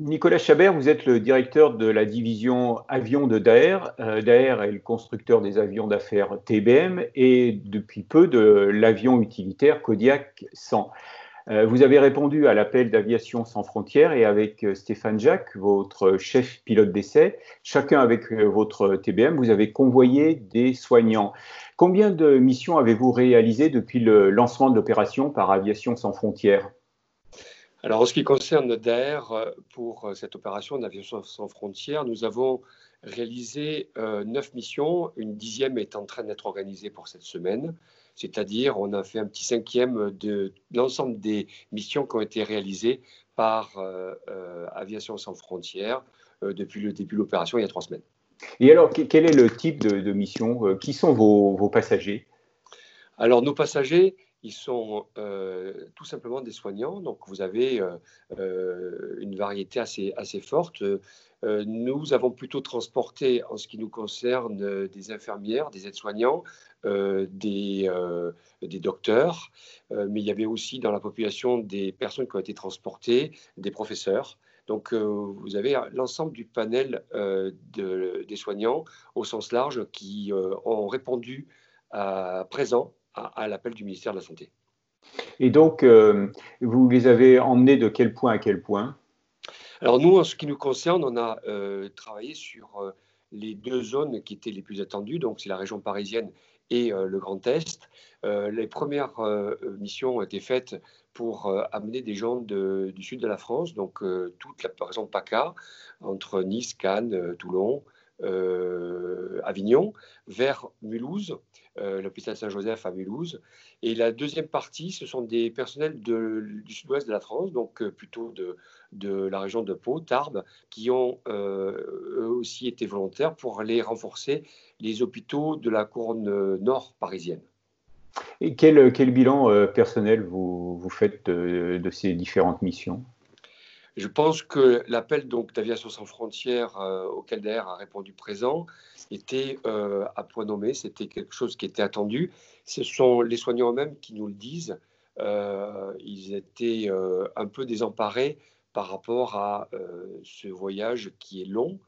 Nicolas Chabert, vous êtes le directeur de la division avions de Daer. Euh, Daer est le constructeur des avions d'affaires TBM et depuis peu de l'avion utilitaire Kodiak 100. Euh, vous avez répondu à l'appel d'Aviation sans frontières et avec euh, Stéphane Jacques, votre chef pilote d'essai, chacun avec votre TBM, vous avez convoyé des soignants. Combien de missions avez-vous réalisées depuis le lancement de l'opération par Aviation sans frontières? Alors, en ce qui concerne DAER, euh, pour euh, cette opération d'Aviation sans frontières, nous avons réalisé euh, neuf missions. Une dixième est en train d'être organisée pour cette semaine. C'est-à-dire, on a fait un petit cinquième de l'ensemble des missions qui ont été réalisées par Aviation sans frontières depuis le début de l'opération il y a trois semaines. Et alors, quel est le type de, mission Qui sont vos passagers? Alors, nos passagers, ils sont euh, tout simplement des soignants. Donc, vous avez euh, euh, une variété assez, assez forte. nous avons plutôt transporté, en ce qui nous concerne, des infirmières, des aides-soignants, des, des, docteurs, mais il y avait aussi dans la population des personnes qui ont été transportées, des professeurs. Donc, vous avez l'ensemble du panel des soignants au sens large qui ont répondu à présent à, l'appel du ministère de la Santé. Et donc, euh, vous les avez emmenés de quel point à quel point? Alors nous, en ce qui nous concerne, on a euh, travaillé sur euh, les deux zones qui étaient les plus attendues, donc c'est la région parisienne et le Grand Est. les premières missions ont été faites pour amener des gens du sud de la France, donc toute la région PACA, entre Nice, Cannes, Toulon, Avignon, vers Mulhouse, euh, l'hôpital Saint-Joseph à Mulhouse. Et la deuxième partie, ce sont des personnels du sud-ouest de la France, donc euh, plutôt de, de, la région de Pau, Tarbes, qui ont euh, eux aussi été volontaires pour aller renforcer les hôpitaux de la couronne nord parisienne. Et quel, bilan personnel vous, faites de, de ces différentes missions? Je pense que l'appel d'Aviation sans frontières auquel DAER a répondu présent était euh, à point nommé, c'était quelque chose qui était attendu. Ce sont les soignants eux-mêmes qui nous le disent. Euh, ils étaient euh, un peu désemparés par rapport à ce voyage qui est long,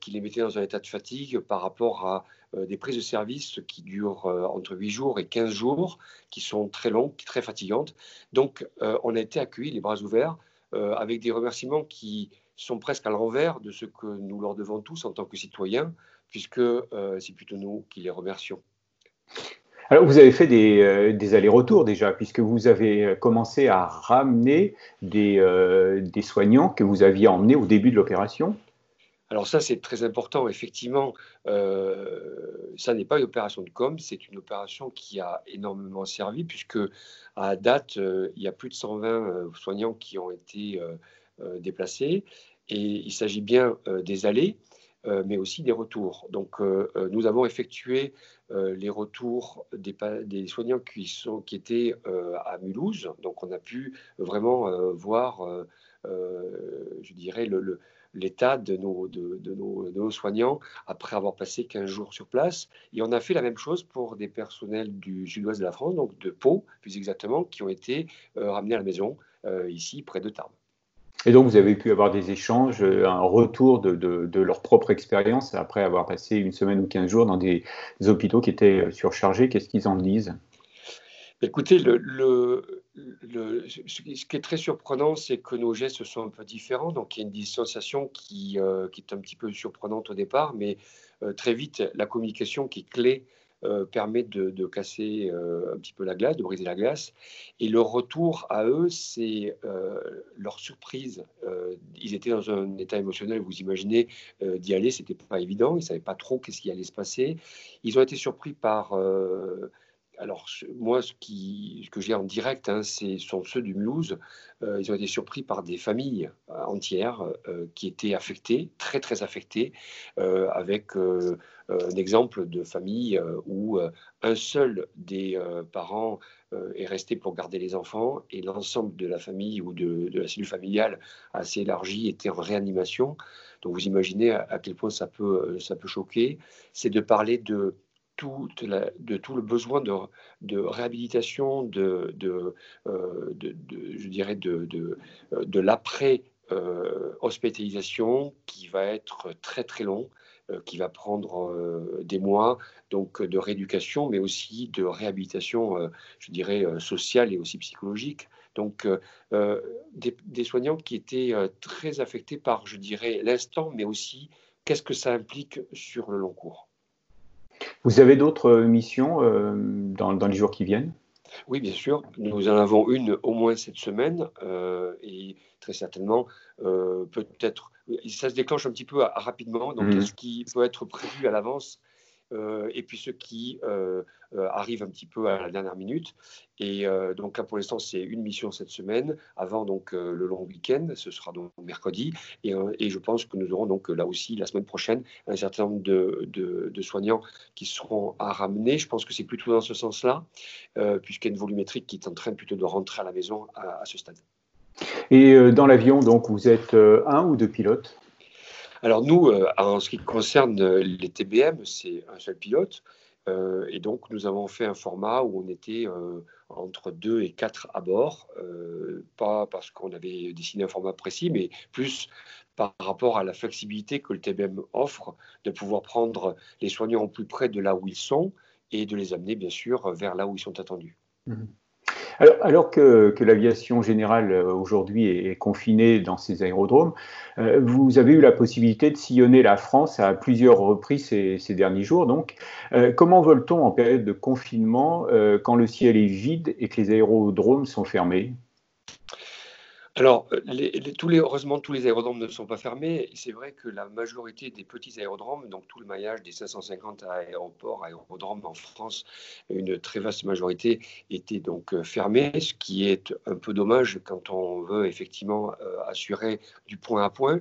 qui les mettait dans un état de fatigue par rapport à des prises de service qui durent entre 8 jours et 15 jours, qui sont très longues, très fatigantes. Donc, on a été accueillis les bras ouverts avec des remerciements qui sont presque à l'envers de ce que nous leur devons tous en tant que citoyens, puisque euh, c'est plutôt nous qui les remercions. Alors, vous avez fait des, euh, allers-retours déjà, puisque vous avez euh, commencé à ramener des, des, soignants que vous aviez emmenés au début de l'opération. Alors ça, c'est très important. Effectivement, ça n'est pas une opération de com, c'est une opération qui a énormément servi, puisque à date, il y a plus de 120 soignants qui ont été déplacés. Et il s'agit bien des allées, euh, mais aussi des retours. Donc, euh, euh, nous avons effectué les retours des, des, soignants qui, sont, qui étaient à Mulhouse. Donc, on a pu vraiment voir, je dirais, le, l'état de nos, de, de, nos, de nos, soignants après avoir passé 15 jours sur place. Et on a fait la même chose pour des personnels du sud-ouest de la France, donc de Pau plus exactement, qui ont été ramenés à la maison ici près de Tarbes. Et donc, vous avez pu avoir des échanges, euh, un retour de, leur propre expérience après avoir passé une semaine ou quinze jours dans des, hôpitaux qui étaient euh, surchargés. Qu'est-ce qu'ils en disent? Écoutez, le, ce qui est très surprenant, c'est que nos gestes sont un peu différents. Donc, il y a une distanciation qui, euh, est un petit peu surprenante au départ, mais très vite, la communication qui est clé euh, permet de, casser euh, un petit peu la glace, de briser la glace. Et leur retour à eux, c'est euh, leur surprise. ils étaient dans un état émotionnel, vous imaginez, d'y aller, c'était pas évident. Ils ne savaient pas trop qu'est-ce qui allait se passer. Ils ont été surpris par alors, moi, ce, que j'ai en direct, hein, ce sont ceux du Mulhouse. Euh, ils ont été surpris par des familles euh, entières euh, qui étaient affectées, très, très affectées, avec un exemple de famille où un seul des parents est resté pour garder les enfants et l'ensemble de la famille ou de, la cellule familiale assez élargie était en réanimation. Donc, vous imaginez à, à quel point ça peut, ça peut choquer. C'est de parler de de tout le besoin de, réhabilitation, de, de, euh, je dirais, de, de, l'après hospitalisation qui va être très très long, qui va prendre des mois, donc de rééducation, mais aussi de réhabilitation, je dirais, sociale et aussi psychologique. Donc, des, soignants qui étaient très affectés par, je dirais, l'instant, mais aussi qu'est-ce que ça implique sur le long cours. Vous avez d'autres missions dans, les jours qui viennent? Oui, bien sûr. Nous en avons une au moins cette semaine et très certainement, peut-être, ça se déclenche un petit peu rapidement. Donc, mmh. ce qui peut être prévu à l'avance? euh, et puis ceux qui euh, euh, arrivent un petit peu à la dernière minute. Et donc là, pour l'instant, c'est une mission cette semaine, avant donc le long week-end, ce sera donc mercredi. Et, je pense que nous aurons donc là aussi, la semaine prochaine, un certain nombre de, de, soignants qui seront à ramener. Je pense que c'est plutôt dans ce sens-là, puisqu'il y a une volumétrique qui est en train plutôt de rentrer à la maison à, à ce stade. Et dans l'avion, donc, vous êtes un ou deux pilotes? Alors nous, euh, en ce qui concerne euh, les TBM, c'est un seul pilote. Euh, et donc, nous avons fait un format où on était entre 2 et 4 à bord, pas parce qu'on avait dessiné un format précis, mais plus par rapport à la flexibilité que le TBM offre de pouvoir prendre les soignants au plus près de là où ils sont et de les amener, bien sûr, vers là où ils sont attendus. Mmh. Alors, que, l'aviation générale euh, aujourd'hui est, confinée dans ces aérodromes, euh, vous avez eu la possibilité de sillonner la France à plusieurs reprises ces, derniers jours. Donc, euh, comment vole-t-on en période de confinement quand le ciel est vide et que les aérodromes sont fermés? Alors, euh, tous les, heureusement, tous les aérodromes ne sont pas fermés. C'est vrai que la majorité des petits aérodromes, donc tout le maillage des 550 aéroports, aérodromes en France, une très vaste majorité était donc euh, fermée, ce qui est un peu dommage quand on veut effectivement euh, assurer du point à point.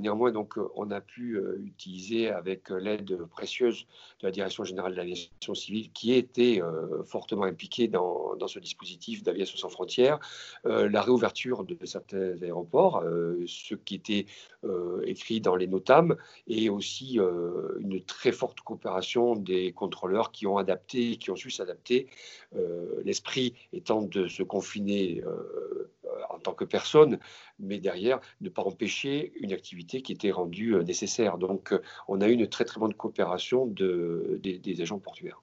Néanmoins, donc, on a pu utiliser avec l'aide précieuse de la Direction générale de l'aviation civile, qui était fortement impliquée dans, dans ce dispositif d'aviation sans frontières, la réouverture de certains aéroports, euh, ce qui était euh, écrit dans les notames, et aussi euh, une très forte coopération des contrôleurs qui ont adapté, qui ont su s'adapter, l'esprit étant de se confiner en tant que personne, mais derrière ne pas empêcher une activité qui était rendue nécessaire. Donc on a eu une très très bonne coopération de, des agents portuaires.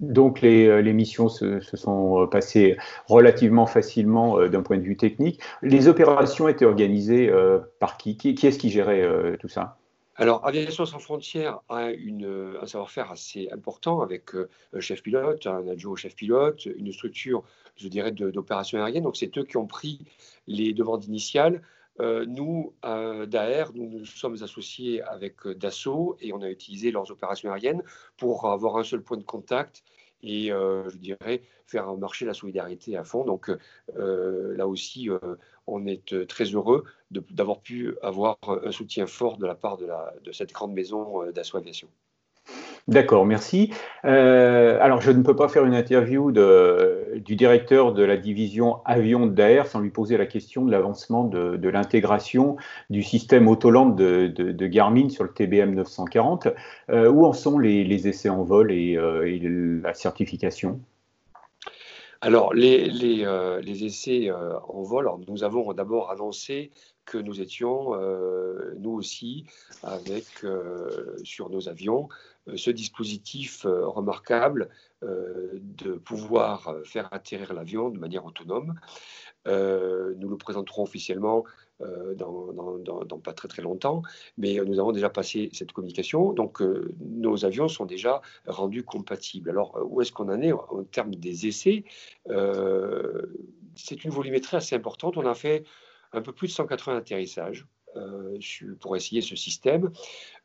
Donc les, missions se, sont passées relativement facilement euh, d'un point de vue technique. Les opérations étaient organisées euh, par qui Qui, est-ce qui gérait euh, tout ça? Alors, Aviation sans frontières a une, un savoir-faire assez important avec un chef pilote, un adjoint chef pilote, une structure, je dirais, d'opération aérienne. Donc, c'est eux qui ont pris les demandes initiales. nous, à DAER, nous nous sommes associés avec Dassault et on a utilisé leurs opérations aériennes pour avoir un seul point de contact et euh, je dirais faire marcher la solidarité à fond. Donc euh, là aussi, euh, on est très heureux d'avoir pu avoir un soutien fort de la part de, cette grande maison d'assaut aviation. D'accord, merci. Euh, alors, je ne peux pas faire une interview du directeur de la division avion d'AR sans lui poser la question de l'avancement de, l'intégration du système Autoland de, de, Garmin sur le TBM 940. Euh, où en sont les, essais en vol et, euh, la certification? Alors, les, les, les essais en vol, nous avons d'abord annoncé que nous étions, nous aussi, avec, sur nos avions, euh, ce dispositif euh, remarquable euh, de pouvoir faire atterrir l'avion de manière autonome. nous le présenterons officiellement dans, pas très très longtemps, mais nous avons déjà passé cette communication, donc nos avions sont déjà rendus compatibles. Alors où est-ce qu'on en est en termes des essais? C'est une volumétrie assez importante. On a fait un peu plus de 180 atterrissages euh, pour essayer ce système.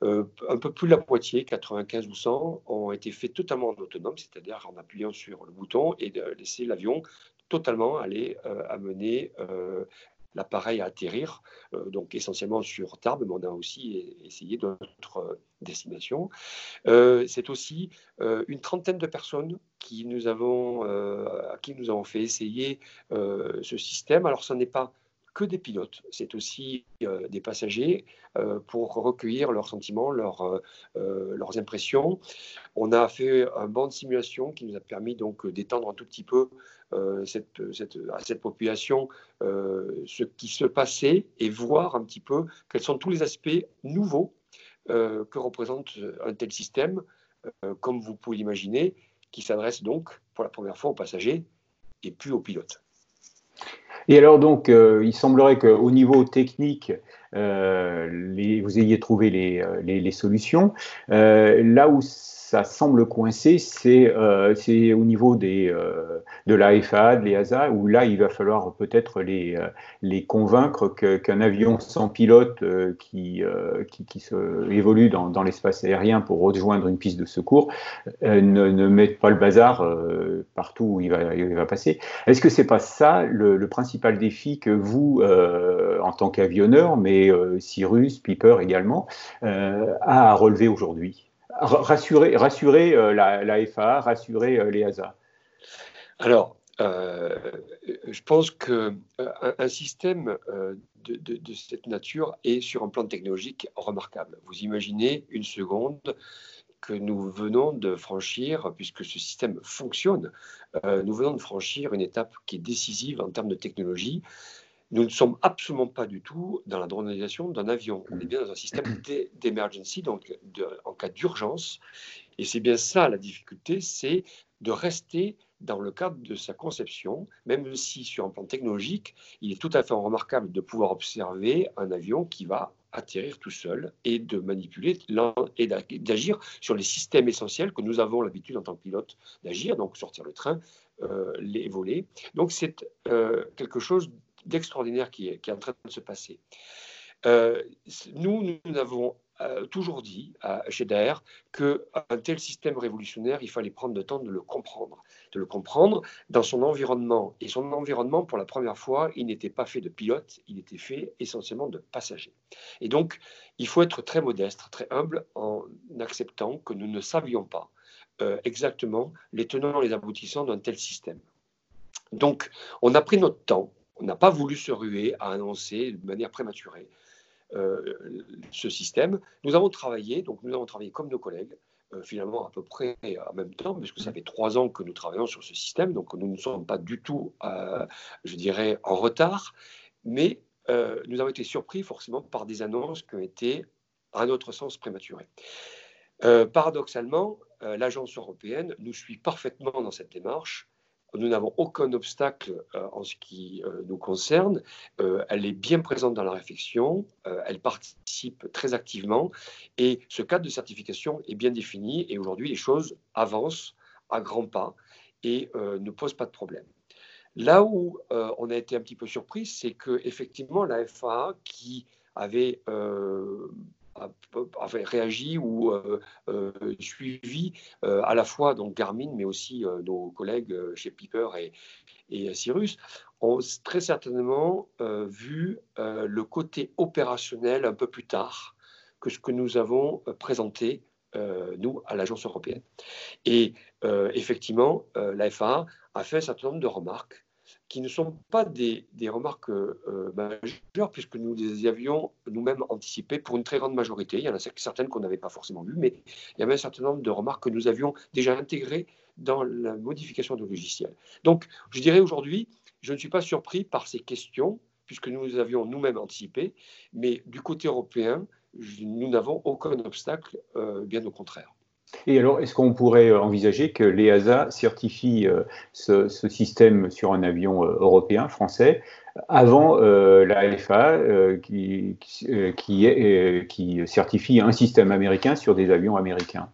Euh, un peu plus de la moitié, 95 ou 100, ont été faits totalement en autonome, c'est-à-dire en appuyant sur le bouton et de laisser l'avion totalement aller euh, amener l'appareil à atterrir, donc essentiellement sur Tarbes, mais on a aussi essayé d'autres destinations. c'est aussi une trentaine de personnes qui nous avons, à qui nous avons fait essayer ce système. Alors, ce n'est pas que des pilotes, c'est aussi euh, des passagers euh, pour recueillir leurs sentiments, leurs, euh, leurs impressions. On a fait un banc de simulation qui nous a permis donc d'étendre un tout petit peu cette, à cette population ce qui se passait et voir un petit peu quels sont tous les aspects nouveaux que représente un tel système, comme vous pouvez l'imaginer, qui s'adresse donc pour la première fois aux passagers et puis aux pilotes. Et alors donc, il semblerait qu'au niveau technique, euh, vous ayez trouvé les, euh, solutions. Euh, là où ça semble coincé, c'est euh, au niveau des, euh, de la FAA, de l'EASA, où là, il va falloir peut-être les, euh, les convaincre qu'un avion sans pilote qui, qui, qui, se évolue dans, dans l'espace aérien pour rejoindre une piste de secours ne, ne mette pas le bazar partout où il va, il va passer. Est-ce que c'est pas ça le, le, principal défi que vous, en tant qu'avionneur, mais Cyrus, Piper également, a à relever aujourd'hui? Rassurer, rassurer euh, la, la, FAA, rassurer euh, l'EASA Alors, euh, je pense qu'un un système de, de, cette nature est sur un plan technologique remarquable. Vous imaginez une seconde que nous venons de franchir, puisque ce système fonctionne, nous venons de franchir une étape qui est décisive en termes de technologie. Nous ne sommes absolument pas du tout dans la dronisation d'un avion. On est bien dans un système d'emergency, donc en cas d'urgence. Et c'est bien ça la difficulté, c'est de rester dans le cadre de sa conception, même si sur un plan technologique, il est tout à fait remarquable de pouvoir observer un avion qui va atterrir tout seul et de manipuler et d'agir sur les systèmes essentiels que nous avons l'habitude en tant que pilote d'agir, donc sortir le train, euh, les volets. Donc c'est euh, quelque chose d'extraordinaire qui qui est en train de se passer. Euh, nous, nous avons euh, toujours dit chez Daer qu'un tel système révolutionnaire, il fallait prendre le temps de le comprendre, de le comprendre dans son environnement. Et son environnement, pour la première fois, il n'était pas fait de pilotes, il était fait essentiellement de passagers. Et donc, il faut être très modeste, très humble en acceptant que nous ne savions pas euh, exactement les tenants et les aboutissants d'un tel système. Donc, on a pris notre temps on n'a pas voulu se ruer à annoncer de manière prématurée euh, ce système. Nous avons travaillé, donc nous avons travaillé comme nos collègues, euh, finalement à peu près en même temps, puisque ça fait trois ans que nous travaillons sur ce système, donc nous ne sommes pas du tout, euh, je dirais, en retard, mais nous avons été surpris forcément par des annonces qui ont été, à notre sens, prématurées. paradoxalement, l'agence européenne nous suit parfaitement dans cette démarche nous n'avons aucun obstacle euh, en ce qui euh, nous concerne. Euh, elle est bien présente dans la réflexion, elle participe très activement et ce cadre de certification est bien défini et aujourd'hui les choses avancent à grands pas et ne posent pas de problème. Là où on a été un petit peu surpris, c'est que effectivement la FAA qui avait avait réagi ou euh, euh, suivi euh, à la fois donc Garmin, mais aussi nos collègues chez Piper et, et Cyrus, ont très certainement vu le côté opérationnel un peu plus tard que ce que nous avons présenté, nous, à l'agence européenne. Et effectivement, la FAA a fait un certain nombre de remarques qui ne sont pas des, remarques euh, majeures, puisque nous les avions nous-mêmes anticipées pour une très grande majorité. Il y en a certaines qu'on n'avait pas forcément vues, mais il y avait un certain nombre de remarques que nous avions déjà intégrées dans la modification du logiciel. Donc, je dirais aujourd'hui, je ne suis pas surpris par ces questions, puisque nous les avions nous-mêmes anticipées, mais du côté européen, nous n'avons aucun obstacle, euh, bien au contraire. Et alors, est-ce qu'on pourrait euh, envisager que l'EASA certifie euh, ce, système sur un avion euh, européen, français, avant la FAA qui, qui, certifie un système américain sur des avions américains?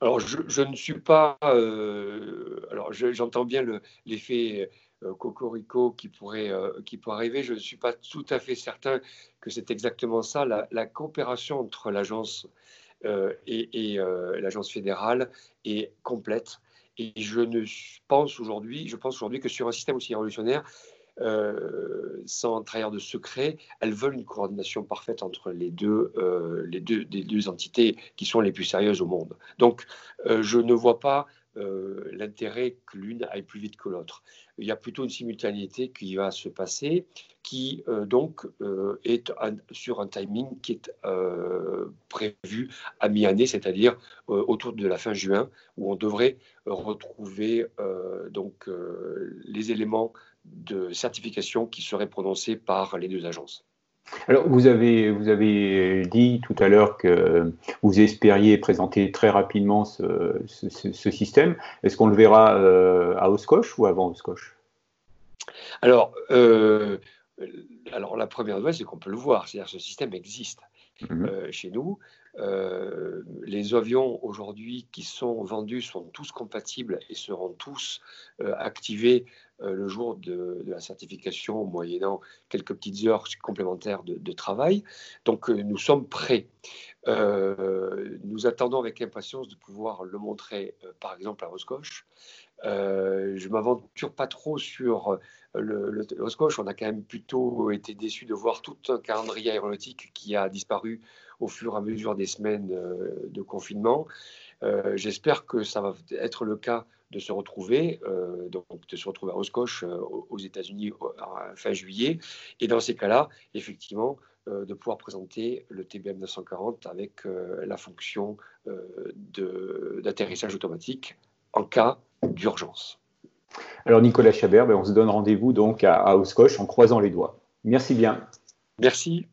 Alors, je, ne suis pas. alors, j'entends bien l'effet cocorico qui pourrait, qui pourrait arriver. Je ne suis pas tout à fait certain que c'est exactement ça. La, la coopération entre l'agence euh, et, euh, l'agence fédérale est complète. Et je ne pense aujourd'hui, je pense aujourd'hui que sur un système aussi révolutionnaire, euh, sans trahir de secret, elles veulent une coordination parfaite entre les deux, les deux, les deux entités qui sont les plus sérieuses au monde. Donc, je ne vois pas l'intérêt que l'une aille plus vite que l'autre. Il y a plutôt une simultanéité qui va se passer, qui donc est sur un timing qui est prévu à mi-année, c'est-à-dire autour de la fin juin, où on devrait retrouver donc les éléments de certification qui seraient prononcés par les deux agences. Alors, vous avez, vous avez dit tout à l'heure que vous espériez présenter très rapidement ce, système. Est-ce qu'on le verra euh, à Oscoche ou avant Oscoche alors, euh, alors, la première nouvelle, c'est qu'on peut le voir. C'est-à-dire que ce système existe mhm. euh, chez nous. les avions aujourd'hui qui sont vendus sont tous compatibles et seront tous activés euh, le jour de, la certification, moyennant quelques petites heures complémentaires de, travail. Donc euh, nous sommes prêts. Euh, nous attendons avec impatience de pouvoir le montrer, par exemple, à Roscoche. je ne m'aventure pas trop sur le, le, Roscoche. On a quand même plutôt été déçus de voir tout un calendrier aéronautique qui a disparu au fur et à mesure des semaines de confinement. J'espère que ça va être le cas de se retrouver, euh, donc de se retrouver à Oscoche euh, aux États-Unis fin juillet. Et dans ces cas-là, effectivement, euh, de pouvoir présenter le TBM 940 avec la fonction d'atterrissage automatique en cas d'urgence. Alors Nicolas Chabert, ben, on se donne rendez-vous donc à, à Oscoche en croisant les doigts. Merci bien. Merci.